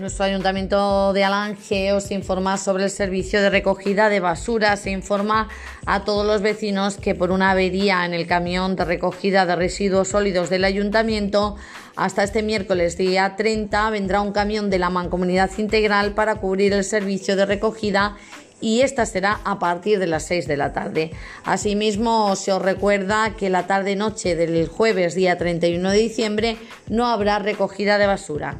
Nuestro ayuntamiento de Alange os informa sobre el servicio de recogida de basura. Se informa a todos los vecinos que por una avería en el camión de recogida de residuos sólidos del ayuntamiento, hasta este miércoles día 30 vendrá un camión de la Mancomunidad Integral para cubrir el servicio de recogida y esta será a partir de las 6 de la tarde. Asimismo, se os recuerda que la tarde-noche del jueves día 31 de diciembre no habrá recogida de basura.